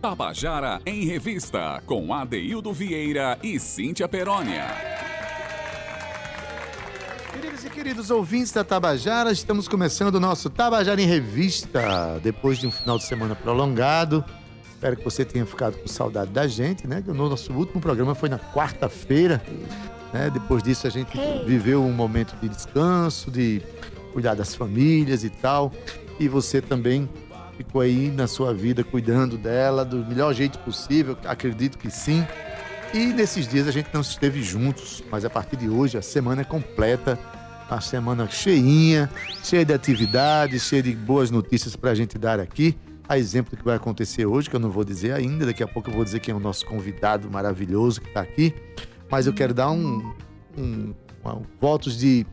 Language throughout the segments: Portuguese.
Tabajara em Revista, com Adeildo Vieira e Cíntia Perónia. Queridos e queridos ouvintes da Tabajara, estamos começando o nosso Tabajara em Revista. Depois de um final de semana prolongado, espero que você tenha ficado com saudade da gente, né? O nosso último programa foi na quarta-feira. Né? Depois disso, a gente viveu um momento de descanso, de cuidar das famílias e tal. E você também ficou aí na sua vida cuidando dela do melhor jeito possível, acredito que sim. E nesses dias a gente não esteve juntos, mas a partir de hoje a semana é completa, a semana cheinha, cheia de atividades, cheia de boas notícias para a gente dar aqui. A exemplo do que vai acontecer hoje, que eu não vou dizer ainda, daqui a pouco eu vou dizer quem é o nosso convidado maravilhoso que está aqui. Mas eu quero dar um, um, um votos de,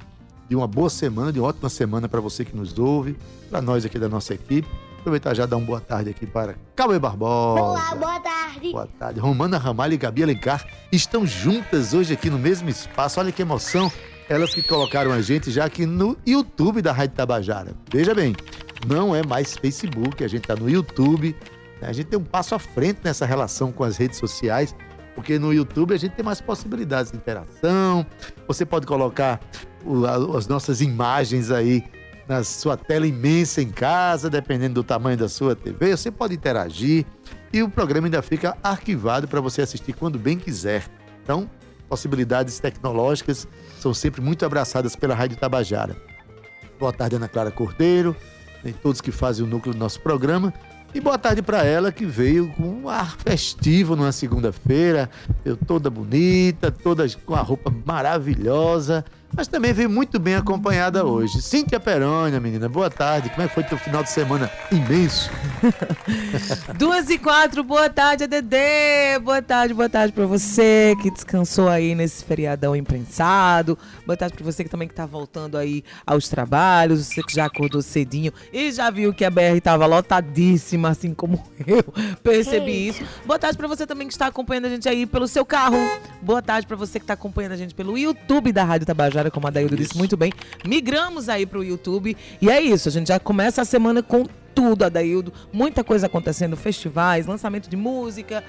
de uma boa semana, de uma ótima semana para você que nos ouve, para nós aqui da nossa equipe. Aproveitar já dar uma boa tarde aqui para Cauê Barbosa. Olá, boa tarde. Boa tarde. Romana Ramalho e Gabi Alencar estão juntas hoje aqui no mesmo espaço. Olha que emoção. Elas que colocaram a gente já aqui no YouTube da Rádio Tabajara. Veja bem, não é mais Facebook, a gente está no YouTube. A gente tem um passo à frente nessa relação com as redes sociais, porque no YouTube a gente tem mais possibilidades de interação. Você pode colocar as nossas imagens aí na sua tela imensa em casa, dependendo do tamanho da sua TV, você pode interagir e o programa ainda fica arquivado para você assistir quando bem quiser. Então, possibilidades tecnológicas são sempre muito abraçadas pela Rádio Tabajara. Boa tarde, Ana Clara Cordeiro, e todos que fazem o núcleo do nosso programa. E boa tarde para ela que veio com um ar festivo numa segunda-feira, toda bonita, toda com a roupa maravilhosa mas também veio muito bem acompanhada hoje. Cíntia Perônia, menina, boa tarde. Como é que foi teu final de semana imenso? Duas e quatro, boa tarde, ADD. Boa tarde, boa tarde para você que descansou aí nesse feriadão imprensado. Boa tarde para você que também que tá voltando aí aos trabalhos, você que já acordou cedinho e já viu que a BR tava lotadíssima, assim como eu percebi isso. Boa tarde para você também que está acompanhando a gente aí pelo seu carro. Boa tarde para você que está acompanhando a gente pelo YouTube da Rádio Tabajara como a Daildo disse muito bem. Migramos aí para o YouTube. E é isso, a gente já começa a semana com tudo, Adaildo. Muita coisa acontecendo, festivais, lançamento de música.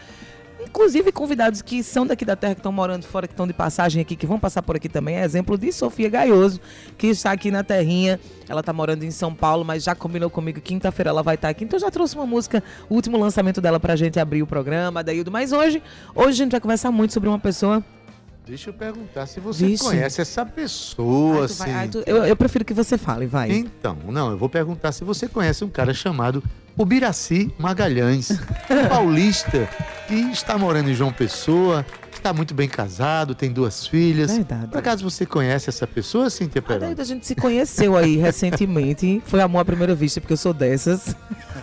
Inclusive convidados que são daqui da terra, que estão morando fora, que estão de passagem aqui, que vão passar por aqui também. É exemplo de Sofia Gaioso, que está aqui na terrinha. Ela está morando em São Paulo, mas já combinou comigo quinta-feira ela vai estar aqui. Então já trouxe uma música, o último lançamento dela para a gente abrir o programa, Adaildo. Mas hoje, hoje a gente vai conversar muito sobre uma pessoa Deixa eu perguntar se você Vixe. conhece essa pessoa, ai, assim. Vai, ai, tu, eu, eu, prefiro que você fale, vai. Então, não, eu vou perguntar se você conhece um cara chamado Ubiraci Magalhães, paulista, que está morando em João Pessoa, está muito bem casado, tem duas filhas. Verdade. Por acaso você conhece essa pessoa, Cintia Perón? A gente se conheceu aí recentemente. Foi amor à primeira vista, porque eu sou dessas.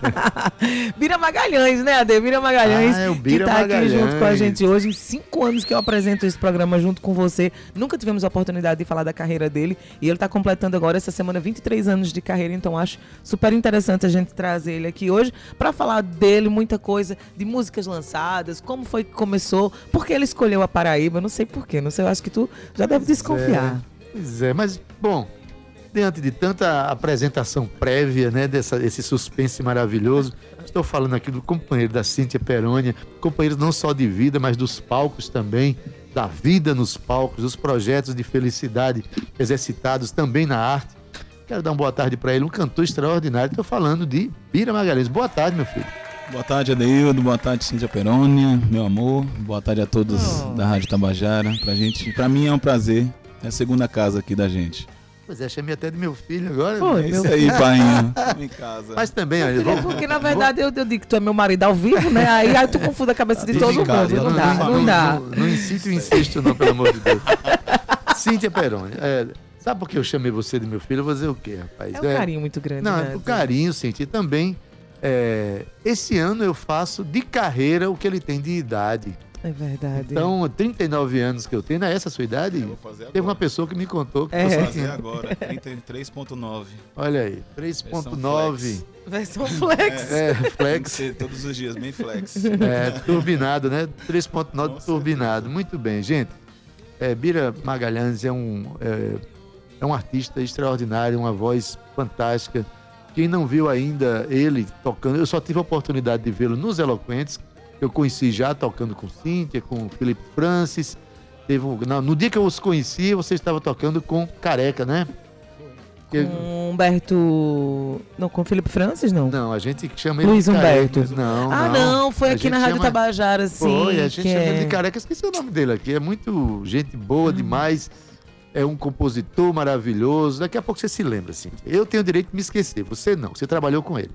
Bira Magalhães, né, Ade? Bira Magalhães, ah, é o Bira que tá Magalhães. aqui junto com a gente hoje. Em cinco anos que eu apresento esse programa junto com você. Nunca tivemos a oportunidade de falar da carreira dele. E ele está completando agora essa semana 23 anos de carreira. Então acho super interessante a gente trazer ele aqui hoje para falar dele, muita coisa, de músicas lançadas, como foi que começou, porque ele escolheu a Paraíba. Não sei porquê, não sei. Eu acho que tu já deve desconfiar. É, pois é, mas bom, diante de tanta apresentação prévia, né, dessa, desse suspense maravilhoso, estou falando aqui do companheiro da Cíntia Perônia, companheiro não só de vida, mas dos palcos também, da vida nos palcos, dos projetos de felicidade exercitados também na arte. Quero dar uma boa tarde para ele, um cantor extraordinário. Estou falando de Bira Magalhães. Boa tarde, meu filho. Boa tarde, Adeildo. Boa tarde, Cíntia Perônia, meu amor. Boa tarde a todos oh. da Rádio Tabajara. Pra gente, pra mim é um prazer. É a segunda casa aqui da gente. Pois é, chamei até de meu filho agora. Foi, é isso aí, pai. em casa. Mas também, olha. É porque na verdade eu, eu, digo que tu é meu marido ao vivo, né? Aí, aí tu confunde a cabeça de todo mundo. Não, não, dá, não, dá. Não, não incito o incesto, não, pelo amor de Deus. Cíntia Peroni. É, sabe por que eu chamei você de meu filho? Eu vou dizer o quê, rapaz? É um é, carinho muito grande. Não, né? o carinho, Cíntia. E também, é, esse ano eu faço de carreira o que ele tem de idade. É verdade. Então, 39 anos que eu tenho, é essa a sua idade? Eu vou fazer agora. Teve uma pessoa que me contou que é. você fazer agora, 33.9. Olha aí, 3.9. Versão flex. É, é flex. todos os dias, bem flex. É, turbinado, né? 3.9 turbinado. Muito bem, gente. É, Bira Magalhães é um, é, é um artista extraordinário, uma voz fantástica Quem não viu ainda ele tocando, eu só tive a oportunidade de vê-lo nos Eloquentes. Eu conheci já tocando com Cíntia, com Felipe Francis. Teve um, não, no dia que eu os conheci, você estava tocando com Careca, né? Com Humberto. Não, com Felipe Francis, não. Não, a gente chama ele Luiz de Careca. Humberto. Não, ah, não, foi A aqui na Rádio chama- Tabajara, sim. Foi, a gente chama é- ele de careca, esqueci o nome dele aqui. É muito gente boa Hum. demais. É um compositor maravilhoso. Daqui a pouco você se lembra, assim. Eu tenho o direito de me esquecer, você não. Você trabalhou com ele.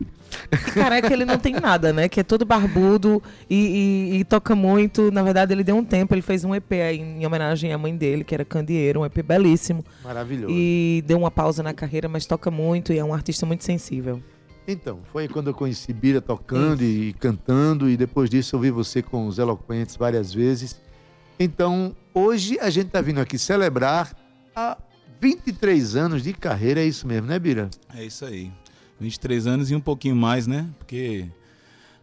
Careca, ele não tem nada, né? Que é todo barbudo e, e- e toca muito. Na verdade, ele deu um tempo, ele fez um EP aí em homenagem à mãe dele, que era Candeeiro, um EP belíssimo. Maravilhoso. E deu uma pausa na carreira, mas toca muito e é um artista muito sensível. Então, foi quando eu conheci Bira tocando e cantando, e depois disso eu vi você com os Eloquentes várias vezes. Então, hoje a gente está vindo aqui celebrar há 23 anos de carreira, é isso mesmo, né, Bira? É isso aí. 23 anos e um pouquinho mais, né? Porque,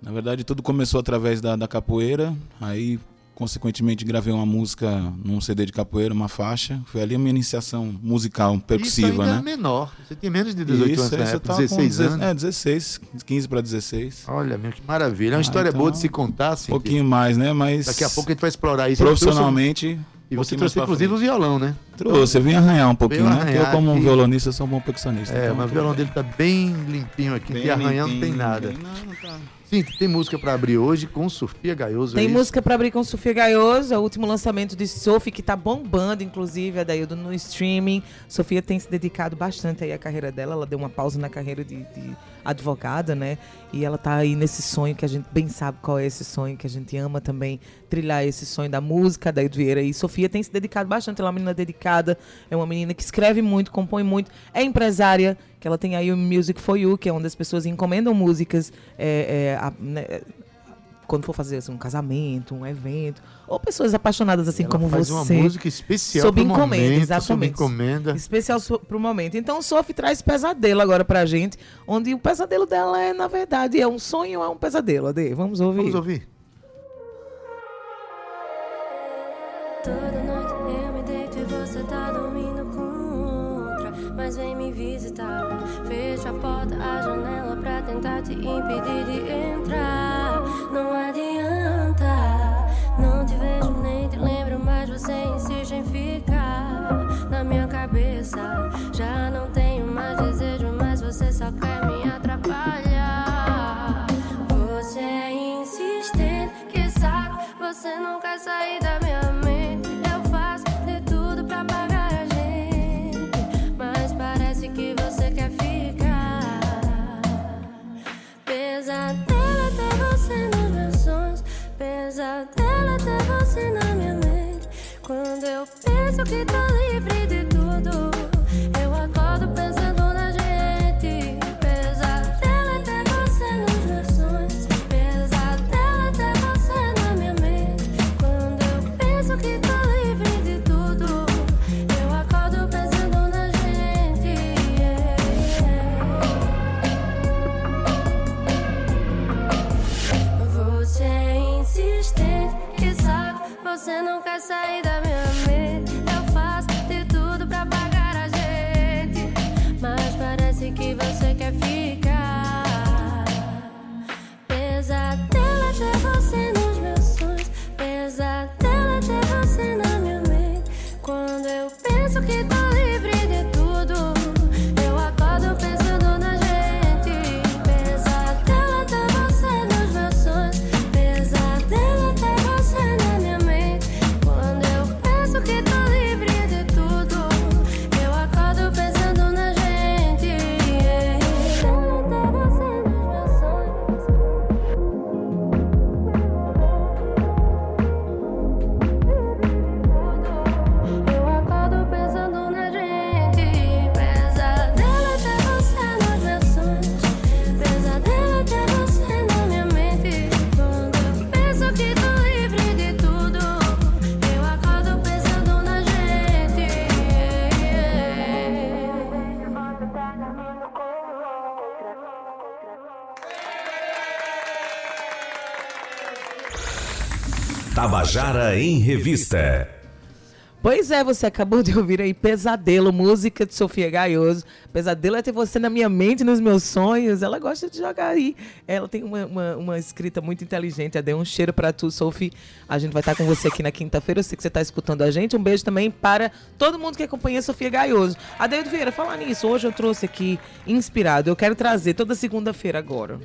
na verdade, tudo começou através da, da capoeira. Aí, consequentemente, gravei uma música num CD de capoeira, uma faixa. Foi ali a minha iniciação musical, percussiva, isso ainda né? é menor. Você tinha menos de 18 anos na isso, tava com 16 deze- anos. É, 16, 15 para 16. Olha, meu, que maravilha. É uma Ah, história então, boa de se contar, Um assim. pouquinho mais, né? Mas Daqui a pouco a gente vai explorar isso. profissionalmente. E você trouxe, inclusive, o violão, né? Trouxe, eu vim arranhar um pouquinho, né? Porque eu, arranhar como um violonista, sou um bom percussionista. É, então mas o violão dele tá bem limpinho aqui, não bem tem arranhão, não tem nada. bem- Não, não tá. Sim, tem música pra abrir hoje com Sofia Gaioso. Tem é música pra abrir com Sofia Gaioso, é o último lançamento de Sophie, que tá bombando, inclusive, Adaildo, no streaming. Sofia tem se dedicado bastante aí à carreira dela, ela deu uma pausa na carreira de, de advogada, né? E ela tá aí nesse sonho que a gente bem sabe qual é esse sonho, que a gente ama também trilhar esse sonho da música, Adaildo Vieira. E Sofia tem se dedicado bastante, ela é uma menina dedicada, é uma menina que escreve muito, compõe muito, é empresária, que ela tem aí o Music for You, que é onde as pessoas encomendam músicas, é, é, a- né, quando for fazer assim, um casamento, um evento, ou pessoas apaixonadas assim Ela como faz você. uma música especial Sob encomenda, momento, sob exatamente. encomenda. Especial so- pro momento. Então, Sophie traz pesadelo agora pra gente, onde o pesadelo dela é, na verdade, é um sonho ou é um pesadelo, Ade? Vamos ouvir. Vamos ouvir. Visitar. Fecho a porta, a janela pra tentar te impedir de entrar. Não adianta, não te vejo nem te lembro, mas você insiste em ficar na minha cabeça. Já não tenho mais desejo, mas você só quer me atrapalhar. Você é insistente, que saco. Você não quer sair da minha mente. Pesadelo até você na minha mente. Quando eu penso que tô livre de tudo, Você não Tabajara em Revista. Pois é, você acabou de ouvir aí Pesadelo, música de Sofia Gaioso. Pesadelo é ter você na minha mente, nos meus sonhos. Ela gosta de jogar aí. Ela tem uma, uma, uma escrita muito inteligente. Deu um cheiro para tu, Sophie. A gente vai estar com você aqui na quinta-feira. Eu sei que você está escutando a gente. Um beijo também para todo mundo que acompanha Sofia Gaioso. Adeildo Vieira, falar nisso. Hoje eu trouxe aqui inspirado. Eu quero trazer toda segunda-feira agora.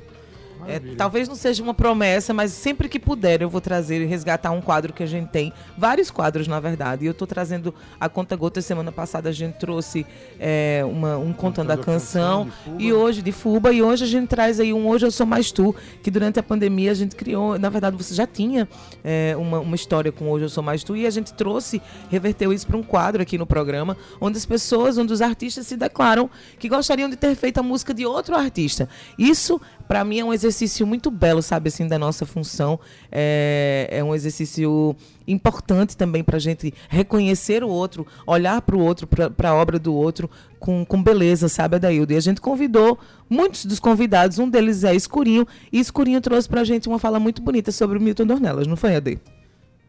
É, talvez não seja uma promessa, mas sempre que puder eu vou trazer e resgatar um quadro que a gente tem. Vários quadros, na verdade. E eu estou trazendo a Conta Gota. Semana passada a gente trouxe é, uma, um Contando a Canção. canção e hoje, de Fuba. E hoje a gente traz aí um Hoje Eu Sou Mais Tu, que durante a pandemia a gente criou. Na verdade, você já tinha é, uma, uma história com Hoje Eu Sou Mais Tu. E a gente trouxe, reverteu isso para um quadro aqui no programa, onde as pessoas, onde os artistas se declaram que gostariam de ter feito a música de outro artista. Isso para mim é um exercício muito belo, sabe, assim, da nossa função. É, é um exercício importante também para a gente reconhecer o outro, olhar para o outro, para a obra do outro com, com beleza, sabe, Adaildo? E a gente convidou muitos dos convidados, um deles é Escurinho, e Escurinho trouxe para a gente uma fala muito bonita sobre o Milton Dornelas, não foi, Ade?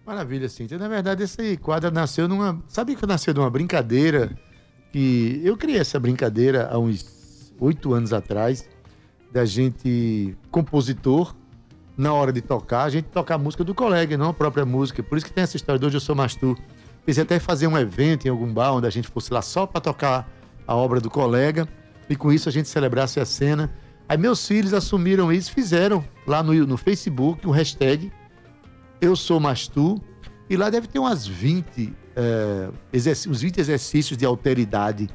Maravilha, Cíntia. Na verdade, esse quadro nasceu numa. Sabe que nasceu de uma brincadeira? Que eu criei essa brincadeira há uns oito anos atrás da gente, compositor, na hora de tocar, a gente tocar a música do colega, não a própria música. Por isso que tem essa história de hoje eu sou mais tu. Pensei até fazer um evento em algum bar onde a gente fosse lá só para tocar a obra do colega e com isso a gente celebrasse a cena. Aí meus filhos assumiram isso, fizeram lá no, no Facebook um hashtag Eu Sou Mais Tu e lá deve ter umas 20, é, uns 20 exercícios de alteridade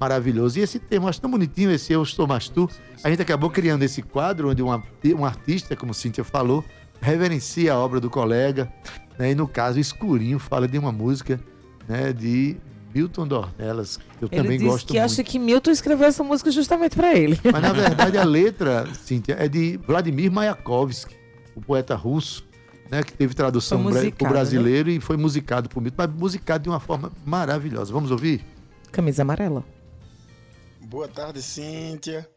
maravilhoso. E esse tema, acho tão bonitinho, esse Eu Estou Mais Tu. A gente acabou criando esse quadro onde uma, um artista, como Cíntia falou, reverencia a obra do colega. Né? E no caso, Escurinho fala de uma música né, de Milton Dornelas, que eu ele também gosto que muito. acha que Milton escreveu essa música justamente para ele. Mas na verdade a letra, Cíntia, é de Vladimir Mayakovsky, o poeta russo, né, que teve tradução para o brasileiro né? e foi musicado por Milton, mas musicado de uma forma maravilhosa. Vamos ouvir? Camisa amarela. Boa tarde, Cíntia.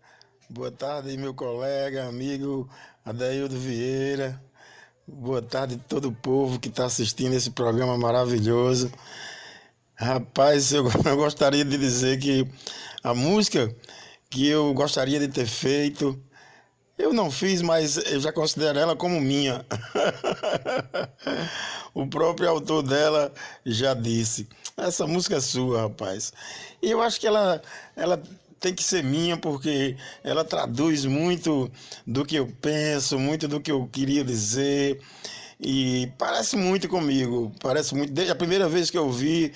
Boa tarde, meu colega, amigo Adaildo Vieira. Boa tarde todo o povo que está assistindo esse programa maravilhoso. Rapaz, eu, eu gostaria de dizer que a música que eu gostaria de ter feito, eu não fiz, mas eu já considero ela como minha. o próprio autor dela já disse: essa música é sua, rapaz. E eu acho que ela, ela tem que ser minha porque ela traduz muito do que eu penso, muito do que eu queria dizer e parece muito comigo, parece muito. Desde a primeira vez que eu vi,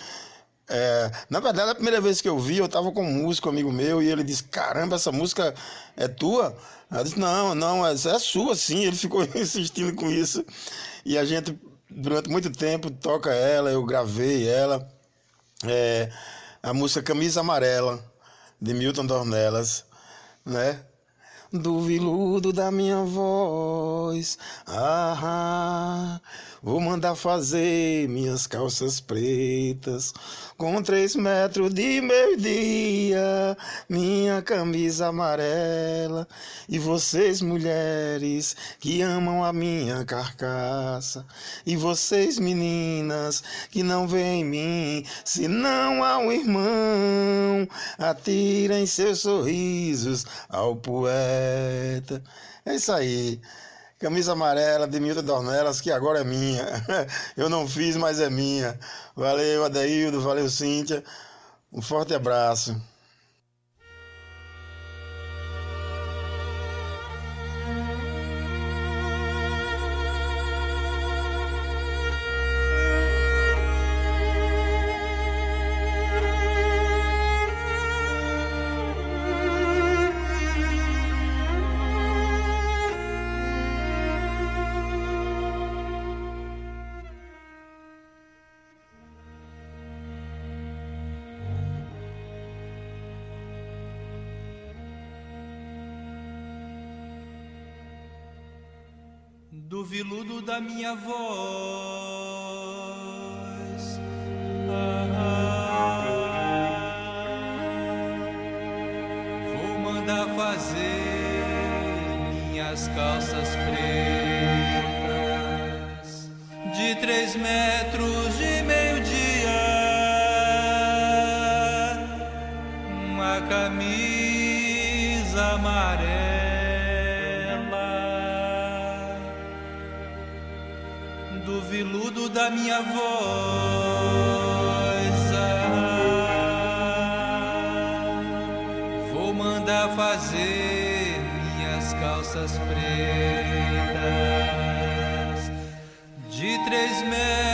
é, na verdade, a primeira vez que eu vi, eu estava com um músico amigo meu e ele disse: Caramba, essa música é tua? Eu disse: Não, não, essa é sua sim. Ele ficou insistindo com isso e a gente, durante muito tempo, toca ela, eu gravei ela. É, a música Camisa Amarela de Milton Dornelas, né? Do viludo da minha voz, ah, vou mandar fazer minhas calças pretas com três metros de meio-dia, minha camisa amarela. E vocês, mulheres, que amam a minha carcaça, e vocês, meninas, que não veem em mim, se não há um irmão, atirem seus sorrisos ao poeta. É isso aí. Camisa amarela de Milton Dornelas, que agora é minha. Eu não fiz, mas é minha. Valeu, Adeildo, valeu, Cíntia. Um forte abraço. Do viludo da minha voz. Ah, vou mandar fazer minhas calças pretas de três metros da minha voz. Ah, vou mandar fazer minhas calças pretas de três metros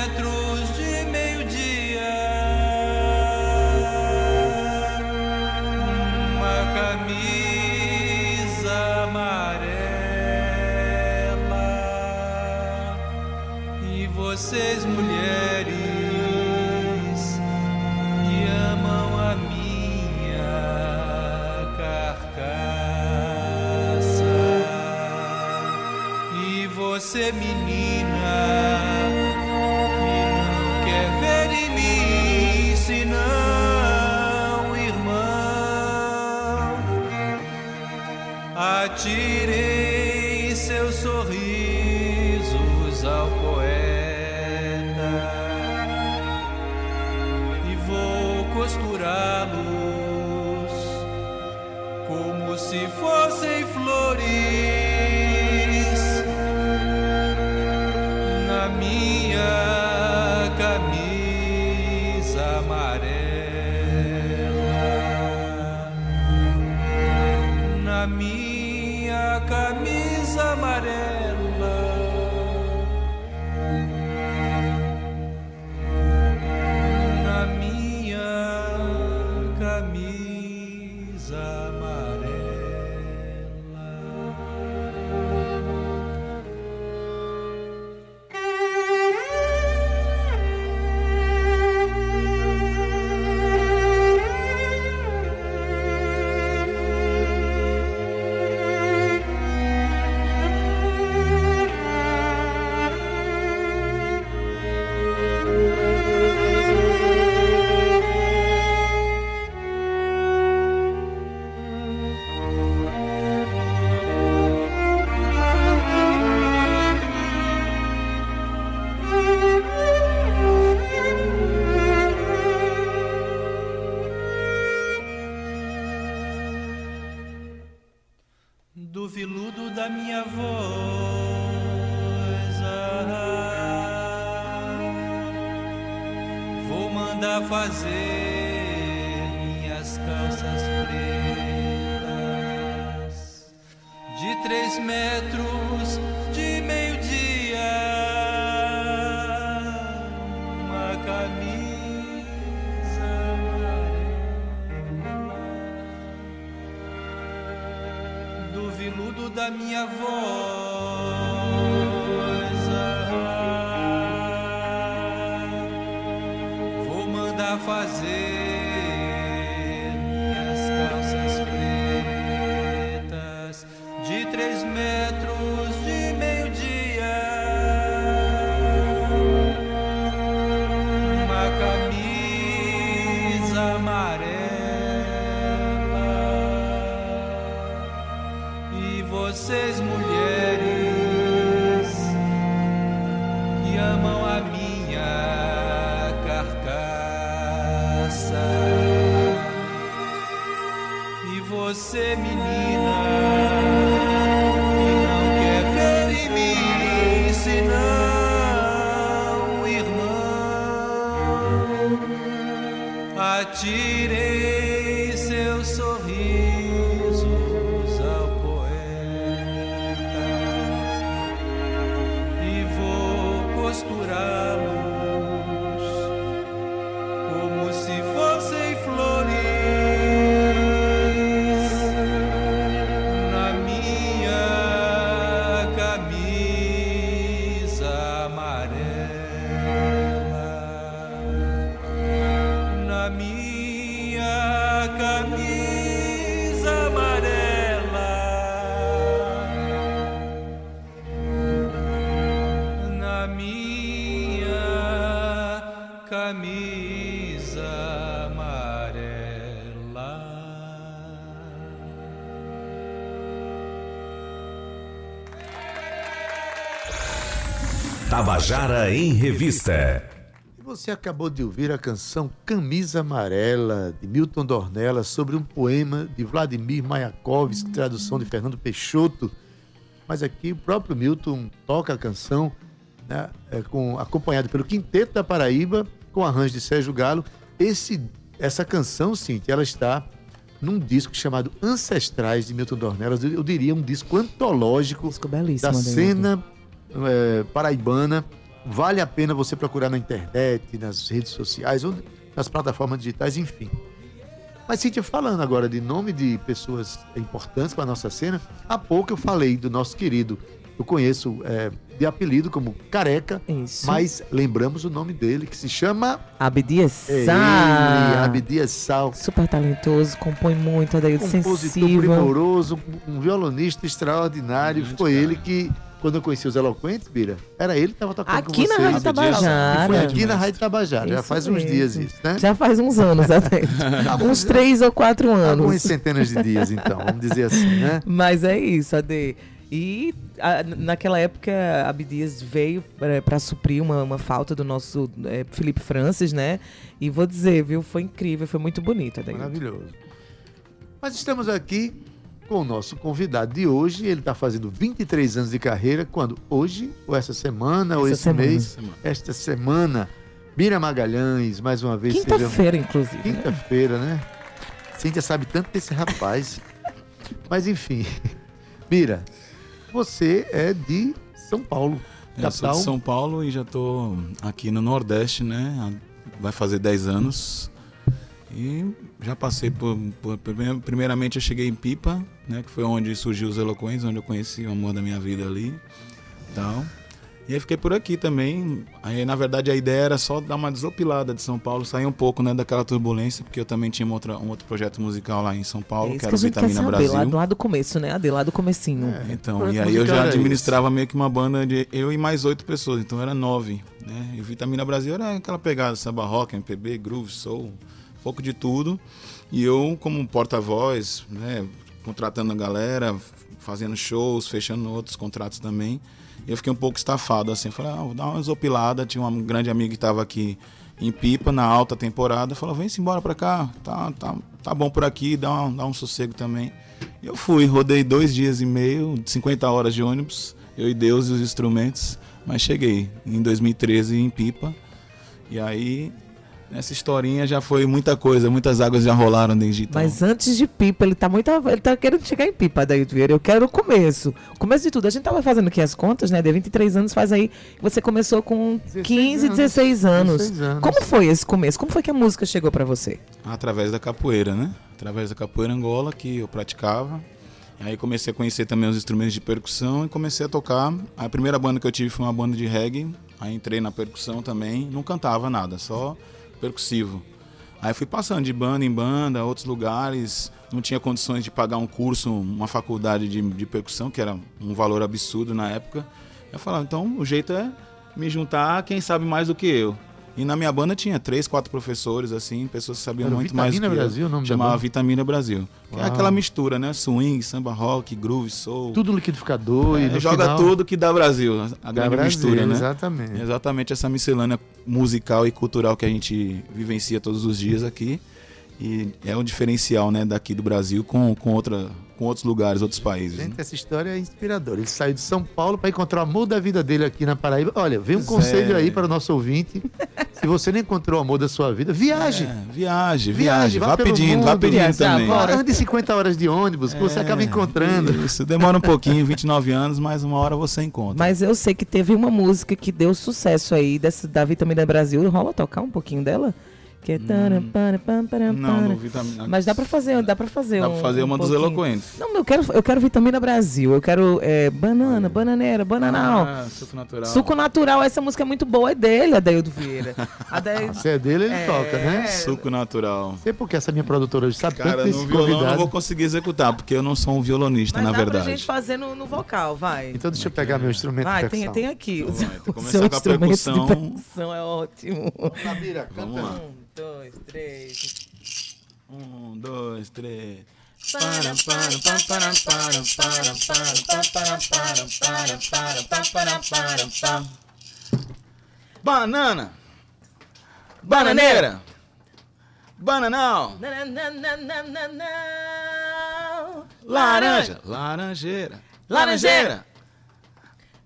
Tabajara em Revista. E Você acabou de ouvir a canção Camisa Amarela, de Milton Dornella, sobre um poema de Vladimir Mayakovsky, tradução de Fernando Peixoto. Mas aqui o próprio Milton toca a canção né, é, com, acompanhado pelo Quinteto da Paraíba, com arranjo de Sérgio Galo. Esse, essa canção, Cintia, ela está num disco chamado Ancestrais de Milton Dornelas. Eu diria um disco antológico Disco belíssimo, da Adeildo. cena é, paraibana. Vale a pena você procurar na internet, nas redes sociais, ou nas plataformas digitais, enfim. Mas, Cíntia, falando agora de nome de pessoas importantes para a nossa cena, há pouco eu falei do nosso querido, eu conheço é, de apelido como Careca, Isso. mas lembramos o nome dele, que se chama Abdias é Sá. Abdias Sal. Super talentoso, compõe muito, Adeildo, compositor sensível. primoroso, um violonista extraordinário. Gente, Foi cara. ele que, quando eu conheci os Eloquentes, Bira, era ele que estava tocando Aqui com na vocês. Rádio. Tabajara. Foi aqui Demais. na Rádio Tabajara, já Isso faz uns dias mesmo. isso, né? Já faz uns anos, Adeildo. uns três ou quatro anos. Algumas centenas de dias, então, vamos dizer assim, né? Mas é isso, Ade. E a- naquela época, Abdias veio para suprir uma, uma falta do nosso eh, Felipe Francis, né? E vou dizer, viu, foi incrível, foi muito bonito, Ade. Maravilhoso. Mas estamos aqui com o nosso convidado de hoje. Ele está fazendo 23 anos de carreira. Quando? Hoje? Ou essa semana? ou Essa esse semana. mês? Semana. Esta semana. Mira Magalhães, mais uma vez. seja- Quinta-feira, inclusive. né? Quinta-feira, né? Cíntia sabe tanto desse rapaz. Mas enfim. Mira, você é de São Paulo. Eu sou Capital. de São Paulo e já tô aqui no Nordeste, né? Vai fazer 10 anos. E já passei por, por- prime- Primeiramente eu cheguei em Pipa, né? Que foi onde surgiu os Eloquentes, onde eu conheci o amor da minha vida ali. Tal. E aí fiquei por aqui também. Aí, na verdade, a ideia era só dar uma desopilada de São Paulo, sair um pouco né, daquela turbulência, porque eu também tinha uma outra, um outro projeto musical lá em São É Paulo, isso que que era quer Vitamina saber, Brasil. lá, do- lá do começo, né, Ade? Lá do comecinho. É. Então, e aí eu já administrava meio que uma banda de eu e mais oito pessoas, então era nove, né? E o Vitamina Brasil era aquela pegada samba rock, MPB, groove, soul, pouco de tudo. E eu como porta-voz, né, contratando a galera, fazendo shows, fechando outros contratos também. Eu fiquei um pouco estafado assim, falei, ah, vou dar uma desopilada, tinha um grande amigo que estava aqui em Pipa na alta temporada, falou: "Vem-se embora pra cá, tá tá tá bom por aqui, dá um, dá um sossego também". E eu fui, rodei dois dias e meio, 50 horas de ônibus, eu e Deus e os instrumentos, mas cheguei em 2013 em Pipa. E aí, nessa historinha já foi muita coisa, muitas águas já rolaram desde então. Mas antes de Pipa, ele tá muito. Ele tá querendo chegar em Pipa, Adaildo Vieira. Eu quero o começo. O começo de tudo. A gente tava fazendo aqui as contas, né? De 23 anos faz aí. Você começou com 16 15, anos. 16 anos. 16 anos. Como foi esse começo? Como foi que a música chegou pra você? Através da capoeira, né? Através da capoeira Angola que eu praticava. Aí comecei a conhecer também os instrumentos de percussão e comecei a tocar. A primeira banda que eu tive foi uma banda de reggae. Aí entrei na percussão também. Não cantava nada, só percussivo. Aí fui passando de banda em banda, outros lugares. Não tinha condições de pagar um curso, uma faculdade de, de percussão, que era um valor absurdo na época. Eu falava, então o jeito é me juntar a quem sabe mais do que eu. E na minha banda tinha três, quatro professores, assim, pessoas que sabiam Era muito mais do que Vitamina eu. Brasil, o nome da Chamava? Vitamina Brasil. Que é aquela mistura, né? Swing, samba rock, groove, soul. Tudo liquidificador e É, no joga final, tudo que dá Brasil. A grande Brasil, mistura, né? Exatamente. Exatamente essa miscelânea musical e cultural que a gente vivencia todos os dias aqui. E é um diferencial, né, daqui do Brasil com, com, outra, com outros lugares, outros países. né? Gente, essa história é inspiradora. Ele saiu de São Paulo para encontrar o amor da vida dele aqui na Paraíba. Olha, vem um Pois conselho é. aí para o nosso ouvinte. Se você não encontrou o amor da sua vida, viaje. É, viaje, Viaje, vá Vá pedindo, vá mundo, pedindo viajar, também. bora. Ande 50 horas de ônibus, que você É, acaba encontrando. Isso, demora um pouquinho, 29 anos, mas uma hora você encontra. Mas eu sei que teve uma música que deu sucesso aí, dessa, da Vitamina Brasil. Rola tocar um pouquinho dela? Que é. Hum. Não, Vitamina. Mas dá pra fazer, dá pra fazer Dá um, pra fazer uma um dos pouquinho. eloquentes. Não, eu quero, eu quero Vitamina Brasil. Eu quero é, banana, bananeira, bananal. Ah, suco natural. Suco natural, essa música é muito boa, é dele, Adaildo Vieira. Adaildo... Se é dele, ele É. toca, né? Suco natural. Sei porque essa minha produtora hoje sabe Cara, tanto no violão eu não convidado. vou conseguir executar, porque eu não sou um violonista, Mas na dá verdade. pra gente fazer no, no vocal, vai. Então deixa eu pegar meu instrumento Vai, de tem, tem aqui. Então seu, vai, tem que o começar seu com a instrumento percussão. de percussão é ótimo. Samira, canta. Vamos lá. Dois, três. Um, dois, três. Banana. Bananeira. Bananal. Laranja. Laranjeira. Laranjeira.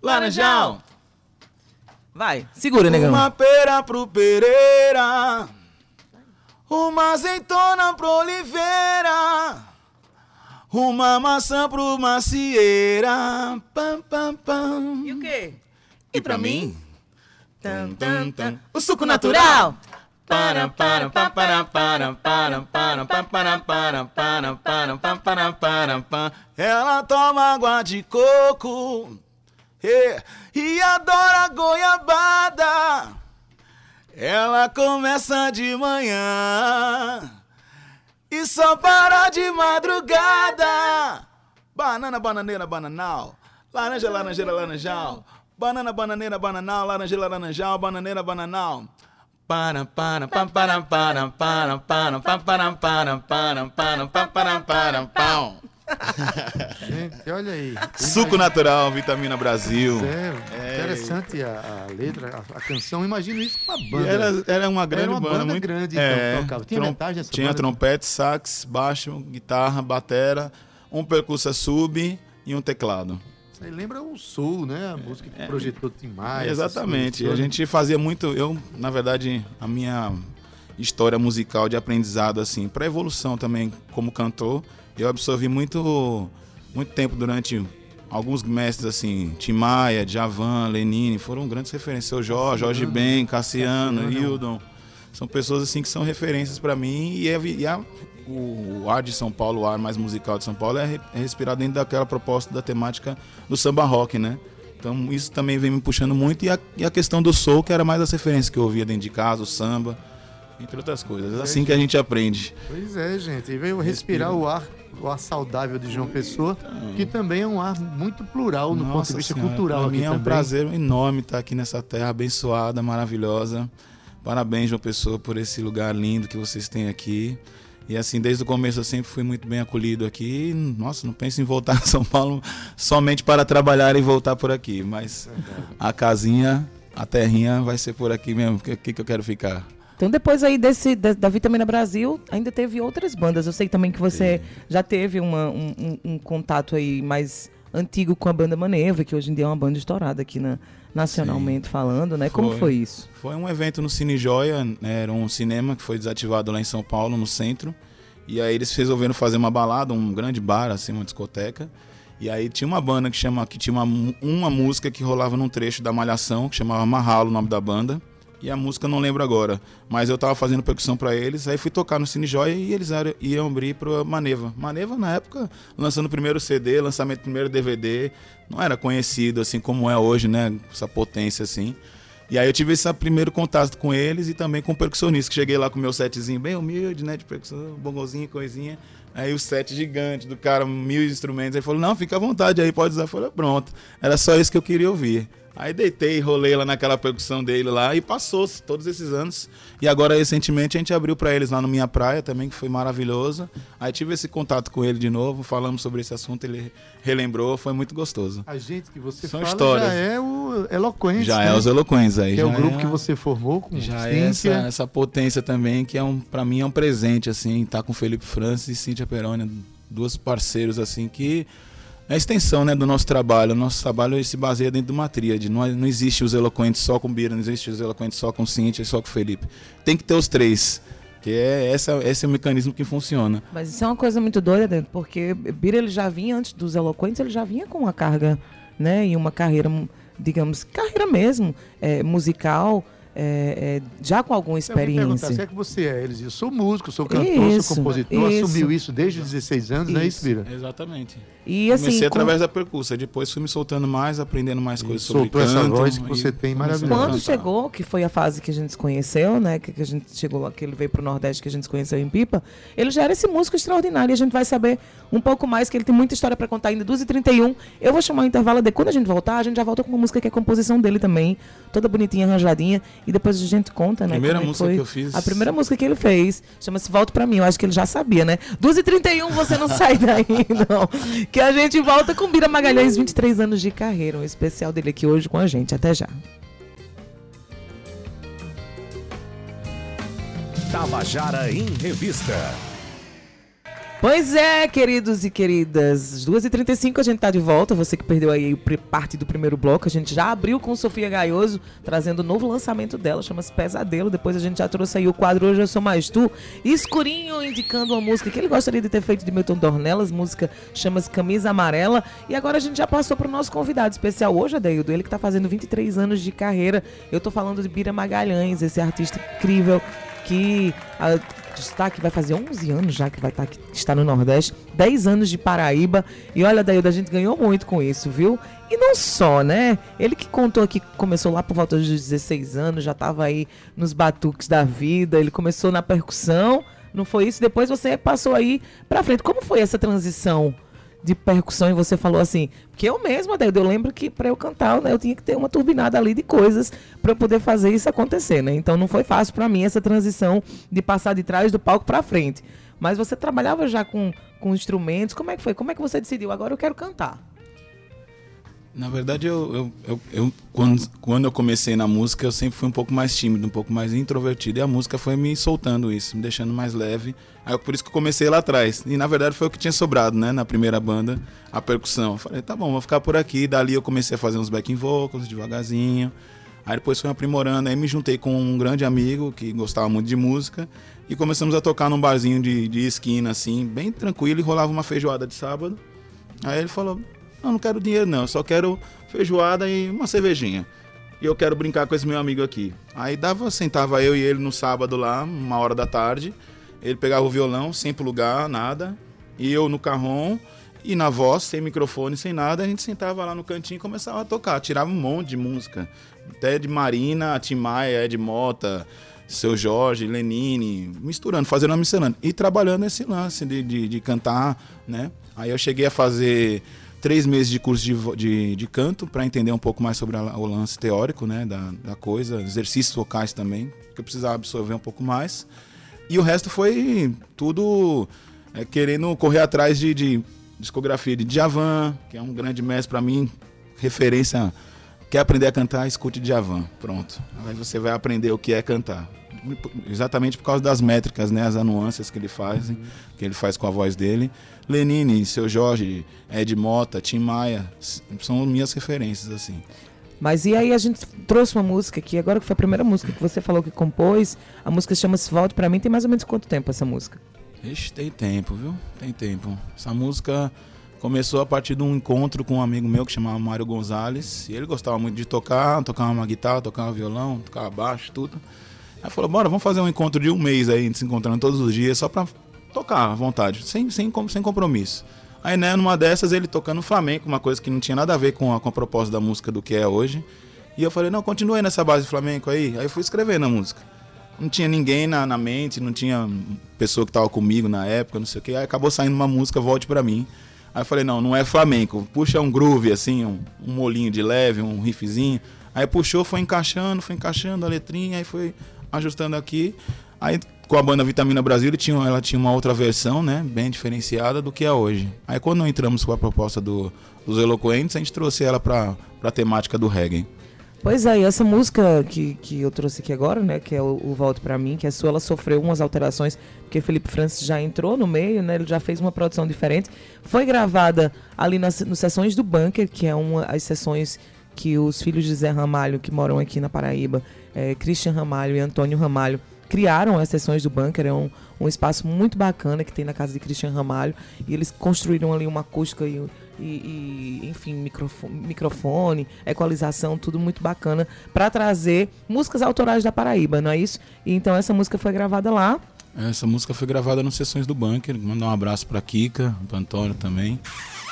Laranjal. Vai, segura, negão. Uma pera pro Pereira, uma azeitona pro Oliveira, uma maçã pro Macieira. Pam, pam, pam. E o quê? E pra mim? Tan, tan, tan. O suco Natural. Para, para, para, para, para, para, para, para, para, para, para, para, para, para, para, para. Ela toma água de coco e adora goiabada. Ela começa de manhã e só para de madrugada. Banana, bananeira, bananal. Laranja, laranjeira, laranjal. Banana, bananeira, bananal. Laranjeira, laranjal. Bananeira, bananal. Para, para, para, para, para, para, para, para, para, para, para, para, para, para, para, pau. Gente, olha aí. Suco natural, vitamina Brasil. É, interessante a, a letra, a, a canção. Imagino isso com uma banda. Era, era uma grande Era uma banda, banda muito grande, então, é, tocava. Tinha trom- metade dessa Tinha banda? trompete, sax, baixo, guitarra, batera, um percussa sub e um teclado. Isso aí lembra o Sul, né? A música que projetou Tim Maia. essas Exatamente. coisas A gente fazia muito. Eu, na verdade, a minha história musical de aprendizado, assim, para evolução também como cantor, eu absorvi muito, muito tempo durante alguns mestres, assim, Tim Maia, Djavan, Lenine, foram grandes referências. Seu Jorge, Jorge Ben, Cassiano, Cassiano. Hildon. São pessoas, assim, que são referências para mim e, é, e a- o, o ar de São Paulo, o ar mais musical de São Paulo é, é respirado dentro daquela proposta da temática do samba rock, né? Então isso também vem me puxando muito. E a, e a questão do soul, que era mais as referências que eu ouvia dentro de casa, o samba, entre outras coisas. É assim que a gente aprende. Pois é, gente. E veio respirar o ar, o ar saudável de João Pessoa, que também é um ar muito plural no ponto de vista Senhora, cultural aqui mim é um também. prazer enorme estar aqui nessa terra abençoada, maravilhosa. Parabéns, João Pessoa, por esse lugar lindo que vocês têm aqui. E assim, desde o começo eu sempre fui muito bem acolhido aqui. Nossa, não penso em voltar a São Paulo somente para trabalhar e voltar por aqui. Mas a casinha, a terrinha vai ser por aqui mesmo, que que, que eu quero ficar. Então, depois aí desse, da, da Vitamina Brasil, ainda teve outras bandas. Eu sei também que você já teve uma- um, um- um contato aí mais antigo com a banda Maneva, que hoje em dia é uma banda estourada aqui na, nacionalmente falando, né? Como Foi. foi isso? Foi um evento no Cine Joia, né, era um cinema que foi desativado lá em São Paulo, no centro. E aí eles resolveram fazer uma balada, um grande bar, assim, uma discoteca. E aí tinha uma banda que chama que tinha uma, uma música que rolava num trecho da Malhação, que chamava Marralo, o nome da banda. E a música não lembro agora, mas eu tava fazendo percussão pra eles, aí fui tocar no Cine Joia e eles iam abrir pro Maneva. Maneva na época lançando o primeiro CD, lançamento do primeiro DVD, não era conhecido assim como é hoje, né, essa potência assim. E aí eu tive esse primeiro contato com eles e também com o percussionista, que cheguei lá com o meu setzinho bem humilde, né, de percussão, bongozinho, coisinha. Aí o set gigante do cara, mil instrumentos. Aí falou, não, fica à vontade aí, pode usar. Eu falei, pronto. Era só isso que eu queria ouvir. Aí deitei, rolei lá naquela percussão dele lá e passou todos esses anos. E agora, recentemente, a gente abriu pra eles lá no Minha Praia também, que foi maravilhoso. Aí tive esse contato com ele de novo, falamos sobre esse assunto, ele relembrou, foi muito gostoso. A gente que você São fala histórias. já é o Eloquente, Já né? é os eloquentes aí. Que é o grupo é- que você formou com já é essa, essa potência também, que é um, para mim é um presente, assim, estar com Felipe Francis e Cíntia Peroni, duas parceiros, assim, que a extensão, né, do nosso trabalho. O nosso trabalho se baseia dentro de uma tríade. Não, é- não existe os eloquentes só com Bira, não existe os eloquentes só com Cíntia e só com Felipe. Tem que ter os três, que é essa, esse é o mecanismo que funciona. Mas isso é uma coisa muito doida, Dentro, porque Bira ele já vinha, antes dos Eloquentes, ele já vinha com uma carga, né? E uma carreira, digamos, carreira mesmo, é, musical, é, é, já com alguma experiência. se é que você é? Eles dizem, sou músico, sou cantor, Isso, sou compositor, isso. assumiu isso desde os 16 anos, não é isso. Bira? Exatamente. E assim, Comecei com- através da percussa, depois fui me soltando mais, aprendendo mais coisas sobre soltou essa canto, voz que você tem maravilhosa. Quando chegou, que foi a fase que a gente se conheceu, né? Que, que a gente chegou, que ele veio pro Nordeste, que a gente se conheceu em Pipa, ele já era esse músico extraordinário. E a gente vai saber um pouco mais, que ele tem muita história para contar ainda, 2h31. Eu vou chamar o intervalo de quando a gente voltar, a gente já volta com uma música que é composição dele também, toda bonitinha, arranjadinha. E depois a gente conta, né? Primeira é música foi. que eu fiz. A primeira música que ele fez, chama-se Volta Pra Mim. Eu acho que ele já sabia, né? 2h31, você não sai daí, não. Que a gente volta com Bira Magalhães, 23 anos de carreira. Um especial dele aqui hoje com a gente. Até já. Tabajara em Revista. Pois é, queridos e queridas. 2h35 a gente tá de volta. Você que perdeu aí parte do primeiro bloco, a gente já abriu com Sofia Gaioso, trazendo o novo lançamento dela, chama-se Pesadelo. Depois a gente já trouxe aí o quadro Hoje Eu Sou Mais Tu. Escurinho indicando uma música que ele gostaria de ter feito de Milton Dornelas, música chama-se Camisa Amarela. E agora a gente já passou pro nosso convidado especial hoje, Adeildo. Ele que tá fazendo 23 anos de carreira. Eu tô falando de Bira Magalhães, esse artista incrível que que vai fazer 11 anos já que vai estar aqui, está no Nordeste, 10 anos de Paraíba. E olha, Daildo, a gente ganhou muito com isso, viu? E não só, né? Ele que contou que começou lá por volta dos 16 anos, já estava aí nos batuques da vida, ele começou na percussão, não foi isso? Depois você passou aí pra frente. Como foi essa transição? De percussão e você falou assim, porque eu mesma, Adeildo, eu lembro que para eu cantar, né, eu tinha que ter uma turbinada ali de coisas para eu poder fazer isso acontecer, né? Então não foi fácil para mim essa transição de passar de trás do palco para frente. Mas você trabalhava já com, com instrumentos, como é que foi? Como é que você decidiu? Agora eu quero cantar. Na verdade, eu, eu, eu, eu- quando, quando eu comecei na música, eu sempre fui um pouco mais tímido, um pouco mais introvertido. E a música foi me soltando isso, me deixando mais leve. Aí por isso que eu comecei lá atrás. E na verdade foi o que tinha sobrado, né? Na primeira banda, a percussão. Eu falei, tá bom, vou ficar por aqui. Dali eu comecei a fazer uns backing vocals devagarzinho. Aí depois fui aprimorando. Aí me juntei com um grande amigo que gostava muito de música. E começamos a tocar num barzinho de, de esquina, assim, bem tranquilo. E rolava uma feijoada de sábado. Aí ele falou: Não, não quero dinheiro, não. Eu só quero feijoada e uma cervejinha. E eu quero brincar com esse meu amigo aqui. Aí dava, sentava eu e ele no sábado lá, uma hora da tarde. Ele pegava o violão, sem plugar, nada. E eu no carrom e na voz, sem microfone, sem nada. A gente sentava lá no cantinho e começava a tocar. Tirava um monte de música. Até de Marina, Tim Maia, Ed Mota, Seu Jorge, Lenine, misturando, fazendo uma miscelânea. E trabalhando esse lance de, de, de cantar, né? Aí eu cheguei a fazer três meses de curso de, de, de canto para entender um pouco mais sobre a- o lance teórico, né? Da, da coisa, exercícios vocais também, que eu precisava absorver um pouco mais. E o resto foi tudo é, querendo correr atrás de, de discografia de Djavan, que é um grande mestre para mim, referência. Quer aprender a cantar? Escute Djavan. Pronto. Aí você vai aprender o que é cantar. Exatamente por causa das métricas, né? As nuances que ele faz, que ele faz com a voz dele. Lenine, Seu Jorge, Ed Mota, Tim Maia, são minhas referências, assim. Mas e aí a gente trouxe uma música aqui, agora que foi a primeira música que você falou que compôs, a música chama-se Volte Pra Mim, tem mais ou menos quanto tempo essa música? Ixi, tem tempo, viu? Tem tempo. Essa música começou a partir de um encontro com um amigo meu que chamava Mário Gonzalez. E ele gostava muito de tocar, tocava uma guitarra, tocava violão, tocava baixo, tudo. Aí falou, bora, vamos fazer um encontro de um mês aí, se encontrando todos os dias, só pra tocar à vontade, sem, sem, sem compromisso. Aí, né, numa dessas, ele tocando flamenco, uma coisa que não tinha nada a ver com a, com a proposta da música do que é hoje. E eu falei, não, continue nessa base de flamenco aí. Aí eu fui escrevendo a música não tinha ninguém na, na mente, não tinha pessoa que tava comigo na época, não sei o que. Aí acabou saindo uma música, volte pra mim. Aí eu falei, não, não é flamenco, puxa um groove assim, um, um molinho de leve, um riffzinho. Aí puxou, foi encaixando, foi encaixando a letrinha, aí foi ajustando aqui. Aí com a banda Vitamina Brasil, ele tinha, ela tinha uma outra versão, né, bem diferenciada do que é hoje. Aí quando entramos com a proposta do, dos Eloquentes, a gente trouxe ela pra, pra temática do reggae. Pois é, e essa música que, que eu trouxe aqui agora, né, que é o, o Pra Mim, que é sua, ela sofreu umas alterações, porque Felipe Francis já entrou no meio, né, ele já fez uma produção diferente. Foi gravada ali nas, nas sessões do Bunker, que é uma as sessões que os filhos de Zé Ramalho, que moram aqui na Paraíba, é, Christian Ramalho e Antônio Ramalho, criaram as sessões do Bunker, é um, um espaço muito bacana que tem na casa de Christian Ramalho, e eles construíram ali uma acústica e, e- e, enfim, microfone, microfone, equalização, tudo muito bacana, para trazer músicas autorais da Paraíba, não é isso? E então essa música foi gravada lá, Essa música foi gravada nas sessões do Bunker. Mandar um abraço pra Kika, pro Antônio também,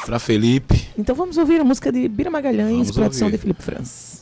pra Felipe. então vamos ouvir a música de Bira Magalhães, Vamos produção ouvir. de Felipe Francis.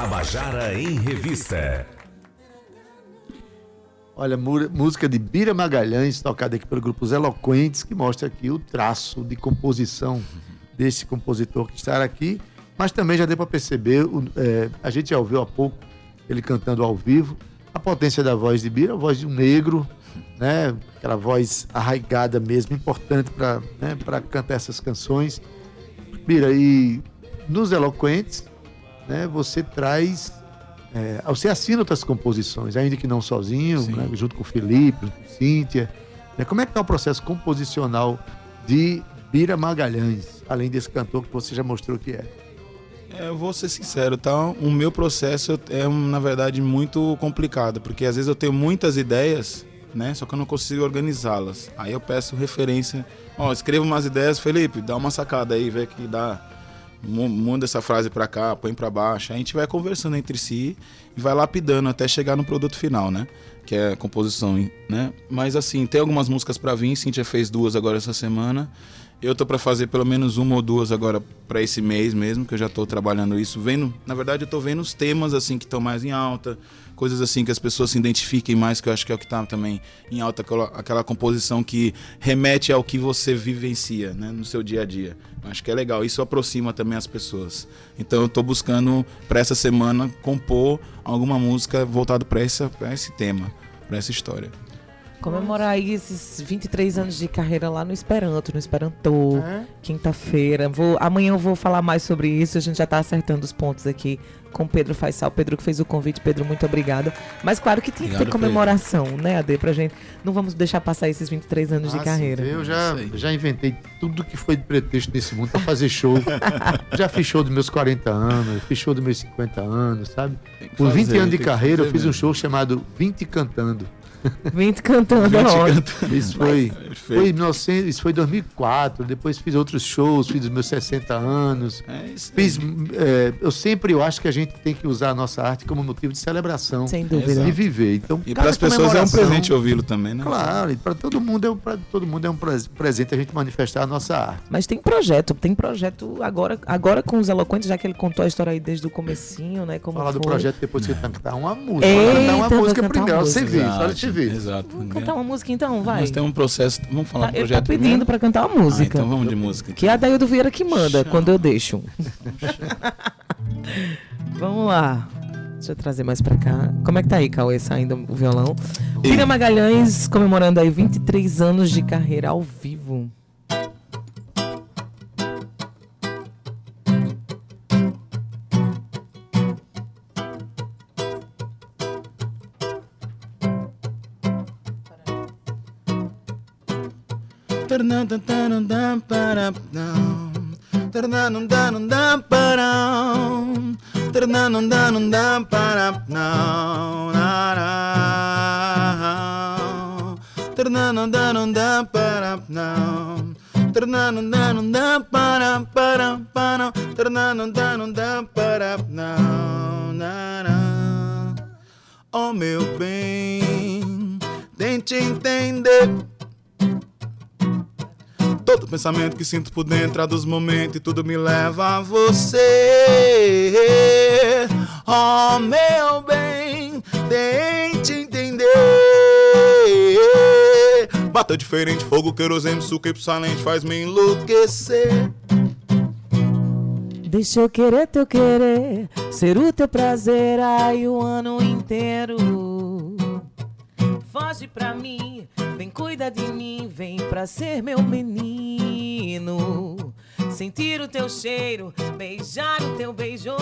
Tabajara em Revista. Olha, música de Bira Magalhães, tocada aqui pelo grupo Os Eloquentes, que mostra aqui o traço de composição desse compositor que está aqui. Mas também já deu para perceber, é, a gente já ouviu há pouco ele cantando ao vivo, a potência da voz de Bira, a voz de um negro, né? Aquela voz arraigada mesmo, importante para né, cantar essas canções. Bira, e nos Eloquentes, né, você traz é, você assina outras composições, ainda que não sozinho, né, junto com o Felipe, com Cíntia. Né, como é que está o processo composicional de Bira Magalhães, além desse cantor que você já mostrou que é? É, eu vou ser sincero, tá? O meu processo é, na verdade, muito complicado, porque às vezes eu tenho muitas ideias, né? Só que eu não consigo organizá-las. Aí eu peço referência. Ó, escreva umas ideias, Felipe, dá uma sacada aí, vê que dá. Muda essa frase pra cá, põe pra baixo. A gente vai conversando entre si e vai lapidando até chegar no produto final, né? Que é a composição, né? Mas assim, tem algumas músicas pra vir. Cintia fez duas agora essa semana. Eu tô pra fazer pelo menos uma ou duas agora pra esse mês mesmo, que eu já tô trabalhando isso. Vendo, na verdade, eu tô vendo os temas assim que estão mais em alta, coisas assim que as pessoas se identifiquem mais, que eu acho que é o que tá também em alta, aquela, composição que remete ao que você vivencia, né, no seu dia a dia. Eu Acho que é legal, isso aproxima também as pessoas. Então eu tô buscando pra essa semana compor alguma música voltada pra esse tema, pra essa história. Comemorar aí esses 23 anos de carreira lá no Esperanto, no Esperanto, É? quinta-feira. Vou, amanhã eu vou falar mais sobre isso, a gente já tá acertando os pontos aqui com o Pedro Faisal. Pedro que fez o convite, Pedro, muito obrigada. Mas claro que tem que ter Obrigado, comemoração, né, Ade, pra gente. Não vamos deixar passar esses 23 anos de Ah, carreira. sim, eu já, já inventei tudo que foi de pretexto nesse mundo para fazer show. já fiz show dos meus 40 anos, fiz show dos meus 50 anos, sabe? Por 20 fazer, anos de carreira, eu fiz um show chamado 20 Cantando. Vem te cantando, Vem te ó. cantando. Isso foi, Perfeito. foi, em 1900, isso foi em 2004. Depois fiz outros shows, fiz os meus 60 anos. É. Fiz, é, eu sempre eu acho que a gente tem que usar a nossa arte como motivo de celebração Sem dúvida. e viver. Então, E para as pessoas é um presente ouvi-lo também, né? Claro, e para todo mundo é um, pra todo mundo é um pres- presente a gente manifestar a nossa arte. Mas tem projeto, tem projeto agora, agora com os eloquentes, já que ele contou a história aí desde o comecinho, né? Como Falar do projeto depois que cantar uma música. Eita, cantar uma música primeiro. uma Você música. vê, só você vê. Exato. Vamos cantar uma música então, vai. Nós temos um processo. Vamos falar Tá, do ele tá projeto pedindo pra cantar uma Ah, música. então vamos de música. Que é a Daildo Vieira que manda, quando eu deixo. Vamos lá. Deixa eu trazer mais pra cá. Como é que tá aí, Cauê, saindo o violão? Bira Magalhães comemorando aí 23 anos de carreira ao vivo. Oh meu bem, tente entender pensamento que sinto por dentro dos momentos e tudo me leva a você. Oh, meu bem, tente entender. Bateu diferente, fogo, querosene, suco e salente faz me enlouquecer. Deixa eu querer teu querer, ser o teu prazer aí o ano inteiro. Foge pra mim, vem cuida de mim, vem pra ser meu menino. Sentir o teu cheiro, beijar o teu beijo.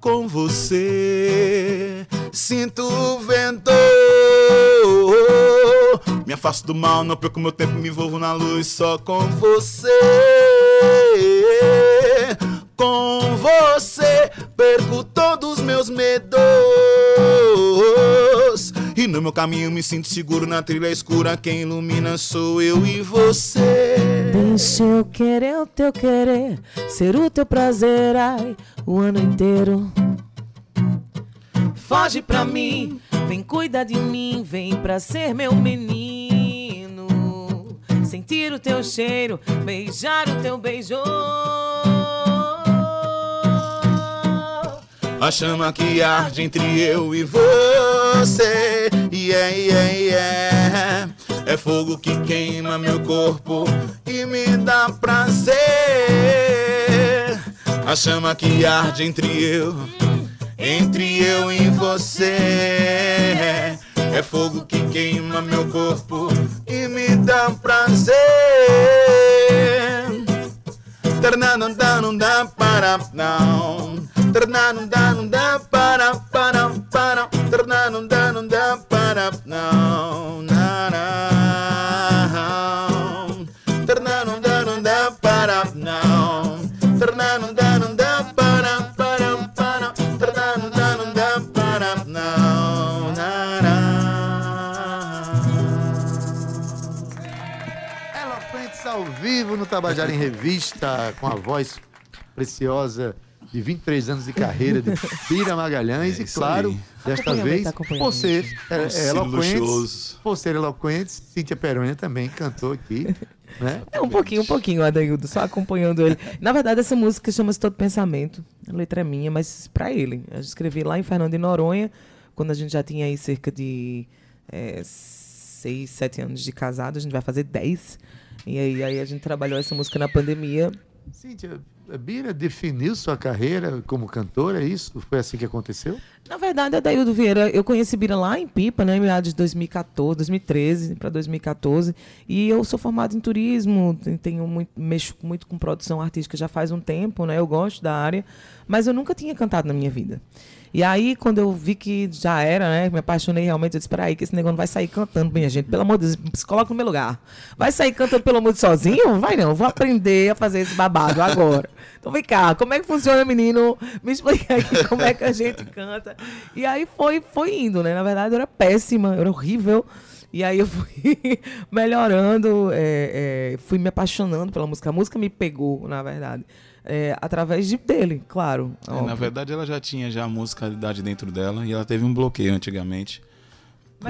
Com você, sinto o vento. Me afasto do mal, não perco meu tempo, me envolvo na luz só com você. Com você, perco todos os meus medos. E no meu caminho me sinto seguro na trilha escura. Quem ilumina sou eu e você. Deixa eu querer o teu querer, ser o teu prazer, ai, o ano inteiro. Foge pra mim, vem cuidar de mim, vem pra ser meu menino. Sentir o teu cheiro, beijar o teu beijo. A chama que arde entre eu e você. Yeah, yeah, yeah. É fogo que queima meu corpo e me dá prazer. A chama que arde entre eu, entre eu e você. É fogo que queima meu corpo e me dá prazer. Dá não dá para não. Ternano dá não dá para para para. Ternano dá não dá para não. Na, não. Ternano dá não dá para não. Ternano dá não dá para para para. Ternano dá não dá para não. Na, Eloquentes ao vivo no Tabajara em Revista, com a voz preciosa de 23 anos de carreira de Pira Magalhães É e, claro, aí. desta vez, por ser é, é, Estilo eloquente, luxuoso. por ser eloquente, Cíntia Perônia também cantou aqui, né? É um pouquinho, um pouquinho, Adaildo, só acompanhando ele. Na verdade, essa música chama-se Todo Pensamento. A letra é minha, mas pra ele. Eu escrevi lá em Fernando de Noronha, quando a gente já tinha aí cerca de é, seis, sete anos de casado. A gente vai fazer dez. E aí, aí a gente trabalhou essa música na pandemia. Cíntia, Bira definiu sua carreira como cantora, é isso? Foi assim que aconteceu? Na verdade, Adaildo Vieira, eu conheci Bira lá em Pipa, né, em meados de 2014, 2013 para 2014, e eu sou formado em turismo, te- tenho muito, mexo muito com produção artística já faz um tempo, né, eu gosto da área, mas eu nunca tinha cantado na minha vida. E aí, quando eu vi que já era, né, me apaixonei realmente, eu disse, peraí, que esse negócio não vai sair cantando, minha gente, pelo amor de Deus, se coloca no meu lugar. Vai sair cantando pelo mundo sozinho? Vai não, vou aprender a fazer esse babado agora. Então vem cá, como é que funciona, menino? Me explica aqui como é que a gente canta. E aí foi, foi indo, né? Na verdade, eu era péssima, eu era horrível. E aí eu fui melhorando, é, é, fui me apaixonando pela música. A música me pegou, na verdade. é, através de, dele, claro. É, na verdade, ela já tinha já a musicalidade dentro dela e ela teve um bloqueio antigamente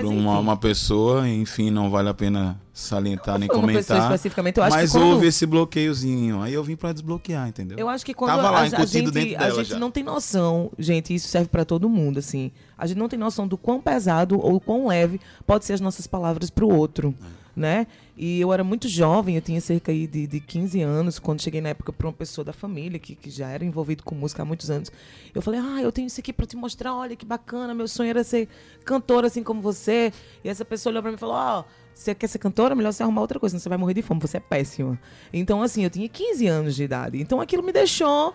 por Mas, uma, enfim. uma pessoa, enfim, não vale a pena salientar nem uma comentar. especificamente, eu acho mas que quando- houve esse bloqueiozinho. Aí eu vim pra desbloquear, entendeu? Eu acho que quando Tava a, lá, a- a gente, dentro a gente já. não tem noção, gente, isso serve pra todo mundo, assim. A gente não tem noção do quão pesado ou quão leve pode ser as nossas palavras pro outro, É. né? E eu era muito jovem, eu tinha cerca aí de, de 15 anos, quando cheguei na época pra uma pessoa da família, que, que já era envolvido com música há muitos anos. Eu falei, ah, eu tenho isso aqui pra te mostrar, olha que bacana, meu sonho era ser cantora assim como você. E essa pessoa olhou pra mim e falou, ó, você quer ser cantora? Melhor você arrumar outra coisa, senão você vai morrer de fome, você é péssima. Então, assim, eu tinha 15 anos de idade. Então aquilo me deixou.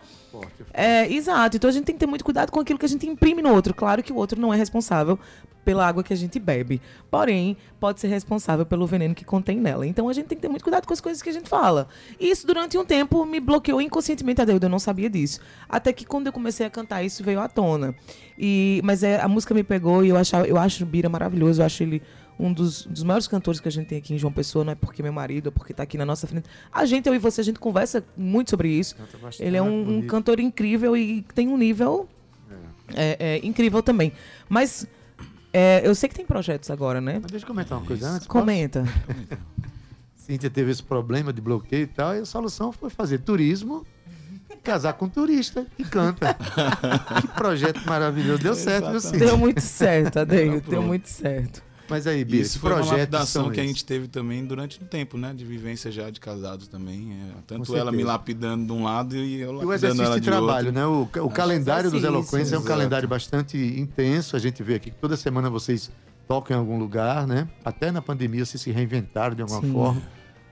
É, exato. Então a gente tem que ter muito cuidado com aquilo que a gente imprime no outro. Claro que o outro não é responsável pela água que a gente bebe. Porém, pode ser responsável pelo veneno que contém nela. Então a gente tem que ter muito cuidado com as coisas que a gente fala. E isso durante um tempo me bloqueou inconscientemente, Adeudo, eu não sabia disso. Até que quando eu comecei a cantar, isso veio à tona. E, mas é, a música me pegou e eu, achava, eu acho o Bira maravilhoso, eu acho ele um dos, dos maiores cantores que a gente tem aqui em João Pessoa, não é porque meu marido, é porque tá aqui na nossa frente. A gente, eu e você, a gente conversa muito sobre isso. Ele é um, um cantor incrível e tem um nível é, é, incrível também. Mas é, eu sei que tem projetos agora, né? Mas deixa eu comentar uma coisa antes. Comenta. Cíntia teve esse problema de bloqueio e tal, e a solução foi fazer turismo, casar com turista e canta. que projeto maravilhoso. Deu certo, viu, Cíntia? Deu muito certo, Adeio. Deu muito certo. Mas aí, Bia, Isso foi uma lapidação que a gente teve também durante um tempo, né? De vivência já de casados também. é, tanto ela me lapidando de um lado e eu E o lapidando exercício ela de de trabalho, outro. né? O, o calendário dos exercício, Eloquência é um exato. calendário bastante intenso. A gente vê aqui que toda semana vocês tocam em algum lugar, né? Até na pandemia vocês se reinventaram de alguma Sim. forma.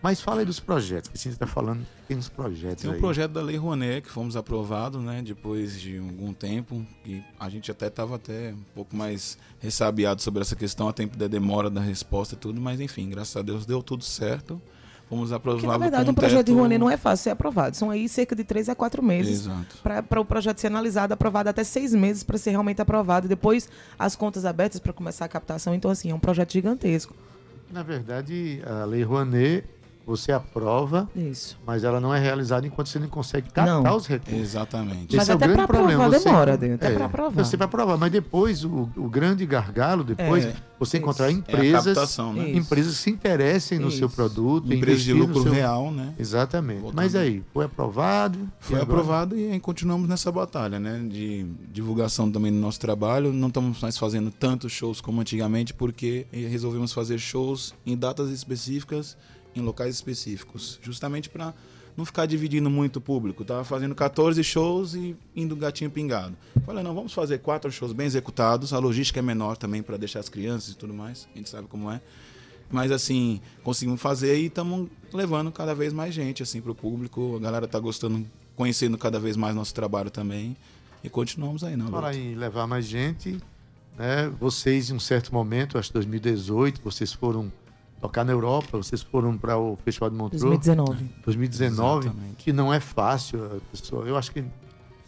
Mas fala aí dos projetos, que a gente está falando, tem uns projetos Tem um aí. projeto da Lei Rouanet que fomos aprovados, né? Depois de algum tempo. E a gente até estava até um pouco mais ressabiado sobre essa questão, a tempo da demora da resposta e tudo. Mas enfim, graças a Deus deu tudo certo. Fomos aprovados na verdade, um projeto de Rouanet não é fácil ser aprovado. São aí cerca de três a quatro meses Exato. para o projeto ser analisado, aprovado até seis meses para ser realmente aprovado. E depois as contas abertas para começar a captação. Então, assim, é um projeto gigantesco. Na verdade, a Lei Rouanet, você aprova, Isso. mas ela não é realizada enquanto você não consegue captar Não. os recursos. Exatamente. Mas Esse é o até grande pra aprovar problema. Você- demora, Adê, até é, pra aprovar. Você vai aprovar, mas depois o, o grande gargalo depois É, você isso. encontrar É a empresas, captação, né? Isso. empresas que se interessem no seu Isso. produto, Empresa de lucro seu- real, né? Exatamente. Voltando. Mas aí, foi aprovado? Foi e agora? aprovado e aí continuamos nessa batalha, né? De divulgação também do nosso trabalho. Não estamos mais fazendo tantos shows como antigamente, porque resolvemos fazer shows em datas específicas, em locais específicos. Justamente para não ficar dividindo muito o público. Tava fazendo 14 shows e indo gatinho pingado. Falei, não, vamos fazer quatro shows bem executados. A logística é menor também para deixar as crianças e tudo mais. A gente sabe como é. Mas assim, conseguimos fazer e estamos levando cada vez mais gente assim pro público. A galera tá gostando, conhecendo cada vez mais nosso trabalho também. E continuamos aí na luta. Falar em levar mais gente, né? Vocês, em um certo momento, acho que 2018, vocês foram tocar na Europa, vocês foram para o Festival de Montreux. 2019. 2019, Exatamente. que não é fácil, a pessoa. Eu acho que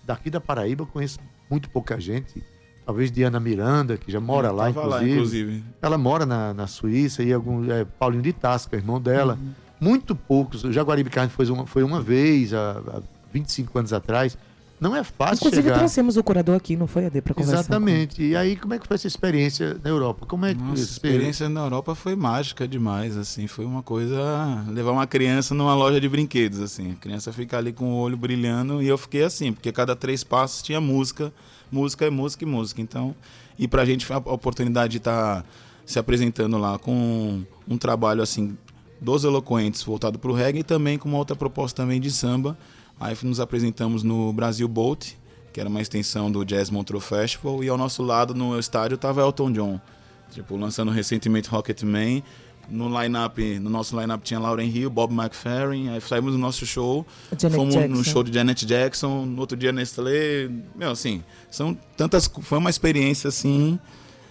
daqui da Paraíba eu conheço muito pouca gente. Talvez Diana Miranda, que já mora Eu lá, inclusive. inclusive. Ela mora na, na Suíça e algum, é, Paulinho de Tasca, irmão dela. Uhum. Muito poucos. O Jaguaribe Carne foi uma, foi uma vez, há, há 25 anos atrás. Não é fácil Inclusive, chegar. trouxemos o curador aqui, não foi, Adê, pra conversar? Exatamente. E aí, como é que foi essa experiência na Europa? Como é que Nossa, a experiência na Europa foi mágica demais, assim, foi uma coisa levar uma criança numa loja de brinquedos, assim, a criança ficar ali com o olho brilhando e eu fiquei assim, porque cada três passos tinha música, música é música e música, então, e pra gente foi a oportunidade de estar se apresentando lá com um trabalho assim dos eloquentes voltado para o reggae e também com uma outra proposta também de samba. Aí nos apresentamos no Brasil Boat, que era uma extensão do Jazz Montreux Festival, e ao nosso lado no estádio estava Elton John, tipo lançando recentemente Rocketman. No line-up, no nosso line-up tinha Lauren Hill, Bob McFerrin, aí saímos do nosso show, Janet fomos no Jackson. show de Janet Jackson, no outro dia Nestlé, meu, assim, são tantas, foi uma experiência assim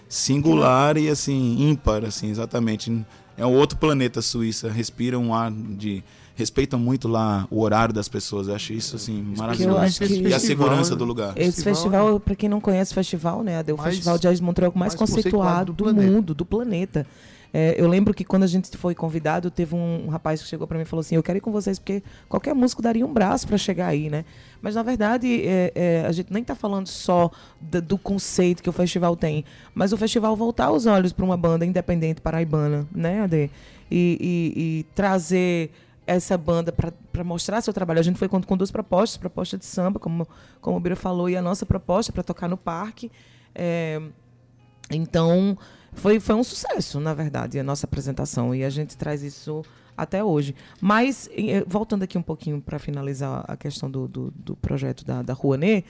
singular e assim ímpar, assim, exatamente. É um outro planeta Suíça, respira um ar de respeitam muito lá o horário das pessoas. Eu acho isso assim maravilhoso. acho que- E a Festival, segurança né? do lugar. Esse Festival, festival, pra quem não conhece o festival, né, Adê, o Mais- Festival Jazz de Montreal mais, mais conceituado conceituado do do, mundo, do planeta. É, eu lembro que quando a gente foi convidado, teve um, um rapaz que chegou pra mim e falou assim: Eu quero ir com vocês porque qualquer músico daria um braço pra chegar aí, né? Mas na verdade, é, é, a gente nem tá falando só da- do conceito que o festival tem, mas o festival voltar os olhos pra uma banda independente paraibana, né, Adê? E, e- e trazer essa banda para mostrar seu trabalho. A gente foi com, com duas propostas, proposta de samba, como, como o Bira falou, e a nossa proposta para tocar no parque. É, então, foi, foi um sucesso, na verdade, a nossa apresentação. E a gente traz isso até hoje. Mas, eh, voltando aqui um pouquinho para finalizar a questão do, do, do projeto da, da Rouanet,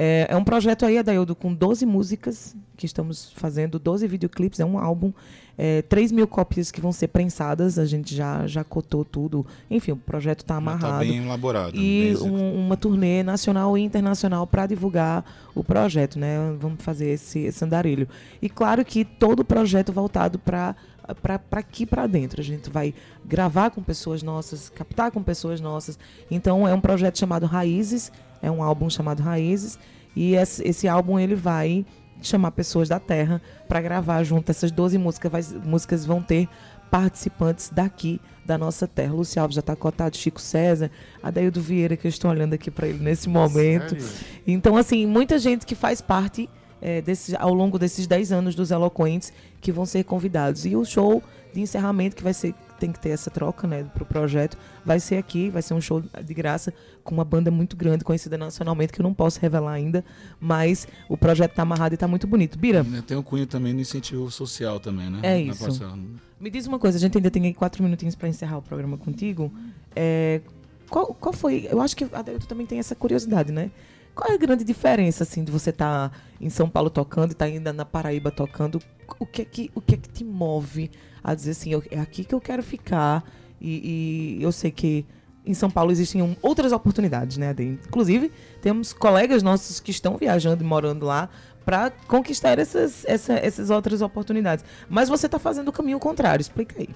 é, é um projeto aí, Adaildo, com 12 músicas que estamos fazendo, 12 videoclipes, é um álbum, é, 3 mil cópias que vão ser prensadas, a gente já, já cotou tudo. Enfim, o projeto está Já amarrado Tá bem elaborado. e um- uma turnê nacional e internacional para divulgar o projeto, né? Vamos fazer esse, esse andarilho. E claro que todo o projeto voltado para para aqui para dentro. A gente vai gravar com pessoas nossas, captar com pessoas nossas. Então é um projeto chamado Raízes, é um álbum chamado Raízes e esse, álbum ele vai chamar pessoas da terra para gravar junto essas 12 músicas, vai- músicas vão ter participantes daqui da nossa terra. Lúcio Alves já está cotado, Chico César, Adaildo Vieira, que eu estou olhando aqui para ele nesse momento. Sério? Então, assim, muita gente que faz parte é, desse, ao longo desses 10 anos dos Eloquentes que vão ser convidados. E o show de encerramento, que vai ser, tem que ter essa troca, né, pro projeto, vai ser aqui, vai ser um show de graça com uma banda muito grande, conhecida nacionalmente, que eu não posso revelar ainda, mas o projeto tá amarrado e tá muito bonito. Bira, Tem um cunho também no incentivo social também, né? É isso. parcela. Me diz uma coisa, a gente ainda tem quatro minutinhos para encerrar o programa contigo. É, qual, qual foi? Eu acho que a Adelto também tem essa curiosidade, né? Qual é a grande diferença, assim, de você estar em São Paulo tocando e estar ainda na Paraíba tocando? O que é que, o que, é que te move a dizer assim, eu- é aqui que eu quero ficar e, e eu sei que em São Paulo existem um- outras oportunidades, né, Ade? Inclusive, temos colegas nossos que estão viajando e morando lá para conquistar essas, essa- essas outras oportunidades. Mas você está fazendo o caminho contrário, explica aí.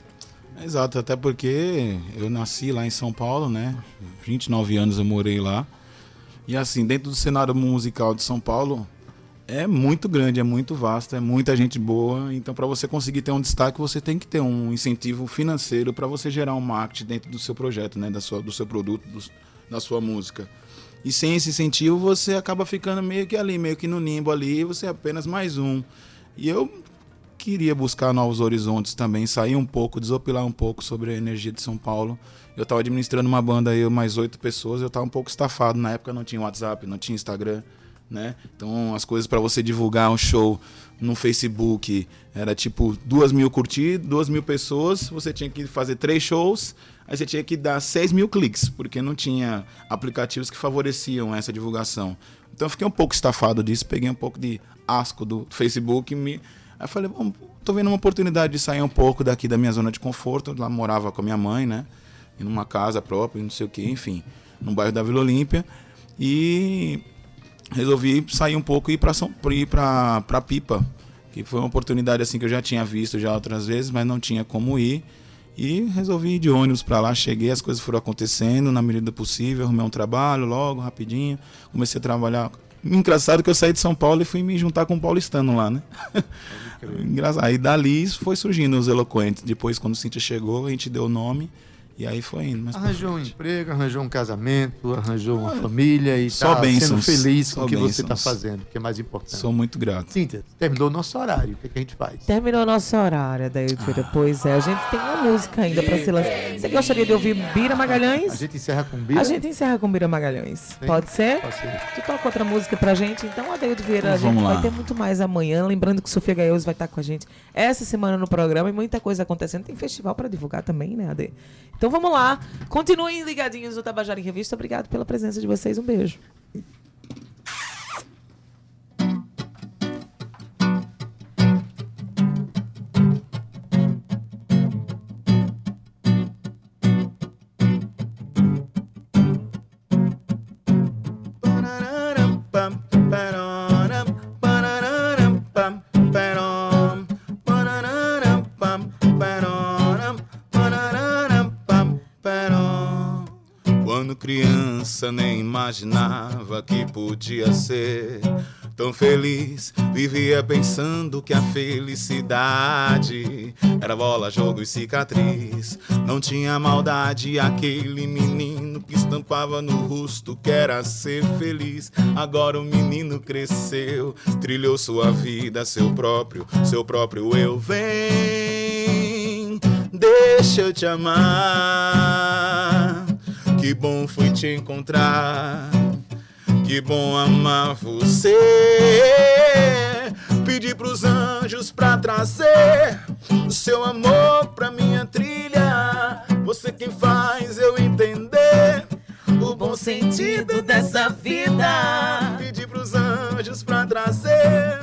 Exato, até porque eu nasci lá em São Paulo, né? 29 anos eu morei lá. E assim, dentro do cenário musical de São Paulo, É muito grande, é muito vasto, é muita gente boa. Então, para você conseguir ter um destaque, você tem que ter um incentivo financeiro para você gerar um marketing dentro do seu projeto, né? da sua, do seu produto, do- da sua música. E sem esse incentivo, você acaba ficando meio que ali, meio que no nimbo ali, você é apenas mais um. E eu queria buscar novos horizontes também, sair um pouco, desopilar um pouco sobre a energia de São Paulo. Eu estava administrando uma banda aí, mais oito pessoas, eu estava um pouco estafado. Na época não tinha WhatsApp, não tinha Instagram, né? Então as coisas para você divulgar um show no Facebook era tipo duas mil curtidas, duas mil pessoas, você tinha que fazer três shows, aí você tinha que dar seis mil cliques, porque não tinha aplicativos que favoreciam essa divulgação. Então eu fiquei um pouco estafado disso, peguei um pouco de asco do Facebook e me Aí falei, bom, tô vendo uma oportunidade de sair um pouco daqui da minha zona de conforto. Lá morava com a minha mãe, né? Em uma casa própria, não sei o que, enfim, no bairro da Vila Olímpia. E resolvi sair um pouco e ir para São ir para para Pipa, que foi uma oportunidade assim que eu já tinha visto já outras vezes, mas não tinha como ir. E resolvi ir de ônibus para lá, cheguei, as coisas foram acontecendo na medida do possível, arrumei um trabalho logo, rapidinho, comecei a trabalhar. Engraçado que eu saí de São Paulo e fui me juntar com um paulistano lá, né? Engraçado. Aí dali foi surgindo os eloquentes. Depois, quando o Cintia chegou, a gente deu o nome e aí foi indo. Arranjou um emprego, arranjou um casamento, arranjou uma família e Só está sendo bênçãos, feliz com o que você está bênçãos. fazendo, que é mais importante. Sou muito grato. Cíntia, terminou o nosso horário. O que, é que a gente faz? Terminou nosso horário, daí Pois é, a gente tem uma música ainda pra se lançar. Você gostaria de ouvir Bira A Magalhães? gente encerra com Bira? A gente encerra com Bira Magalhães. Sim. Pode ser? Pode ser. Tu toca outra música pra gente? Então, Adeildo Vieira, a Então, gente vamos vai lá. ter muito mais amanhã. Lembrando que Sofia Gaioso vai estar com a gente essa semana no programa e muita coisa acontecendo. Tem festival pra divulgar também, né, Ade? Então vamos lá. Continuem ligadinhos no Tabajara em Revista. Obrigado pela presença de vocês. Um beijo. Criança nem imaginava que podia ser tão feliz. Vivia pensando que a felicidade era bola, jogo e cicatriz. Não tinha maldade aquele menino que estampava no rosto que era ser feliz. Agora o menino cresceu, trilhou sua vida, seu próprio, seu próprio eu. Vem, deixa eu te amar. Que bom foi te encontrar. Que bom amar você. Pedi pros anjos pra trazer o seu amor pra minha trilha. Você quem faz eu entender o bom sentido dessa vida. Pedi pros anjos pra trazer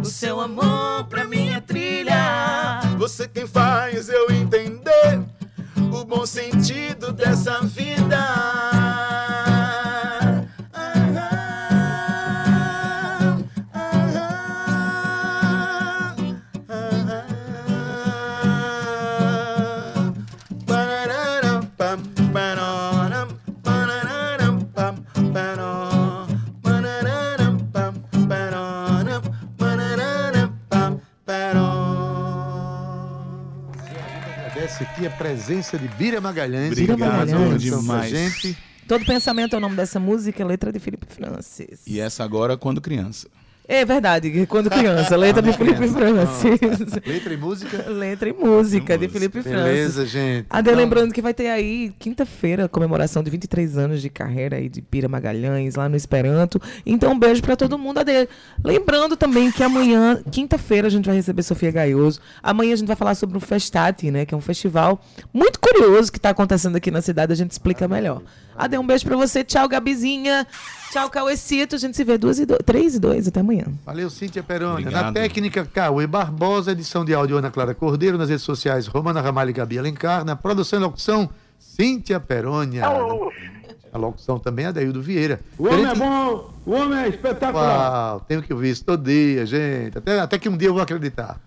o seu amor pra minha trilha. Você quem faz eu entender o bom sentido dessa vida. Presença de Bira Magalhães. Obrigado pra demais. Gente. Todo pensamento é o nome dessa música, letra de Felipe Francis. E essa agora quando criança. É verdade, quando criança, letra de Felipe Francis. Letra e música. letra e música de. Felipe Francis. Beleza, gente. Ade, Então, lembrando que vai ter aí, quinta-feira, comemoração de 23 anos de carreira aí de Pira Magalhães, lá no Esperanto. Então, um beijo pra todo mundo, Ade. Lembrando também que amanhã, quinta-feira, a gente vai receber Sofia Gaioso. Amanhã a gente vai falar sobre o Festati, né? Que é um festival muito curioso que tá acontecendo aqui na cidade, a gente explica melhor. Ade, um beijo pra você. Tchau, Gabizinha. Tchau, Cauecito. A gente se vê duas e dois, três e dois. Até amanhã. Valeu, Cíntia Perônia. Na técnica, Cauê Barbosa, edição de áudio Ana Clara Cordeiro, nas redes sociais Romana Ramalho e Gabi Alencar, na produção e locução Cíntia Perônia. A locução também é Adaildo Vieira. O homem é bom, o homem é espetacular. Uau, tenho que ouvir isso todo dia, gente. Até, até que um dia eu vou acreditar.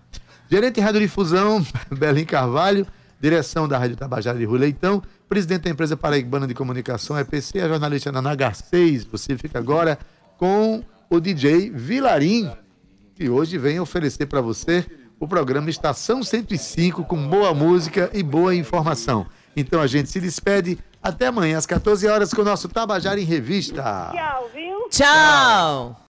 Gerente de Radiodifusão, Belim Carvalho. Direção da Rádio Tabajara de Rui Leitão. Presidente da empresa Paraibana de Comunicação, EPC. A jornalista Naná Garcês. Você fica agora com o DJ Vilarim. que hoje vem oferecer para você o programa Estação 105 com boa música e boa informação. Então a gente se despede até amanhã às 14 horas com o nosso Tabajara em Revista. Tchau, viu? Tchau.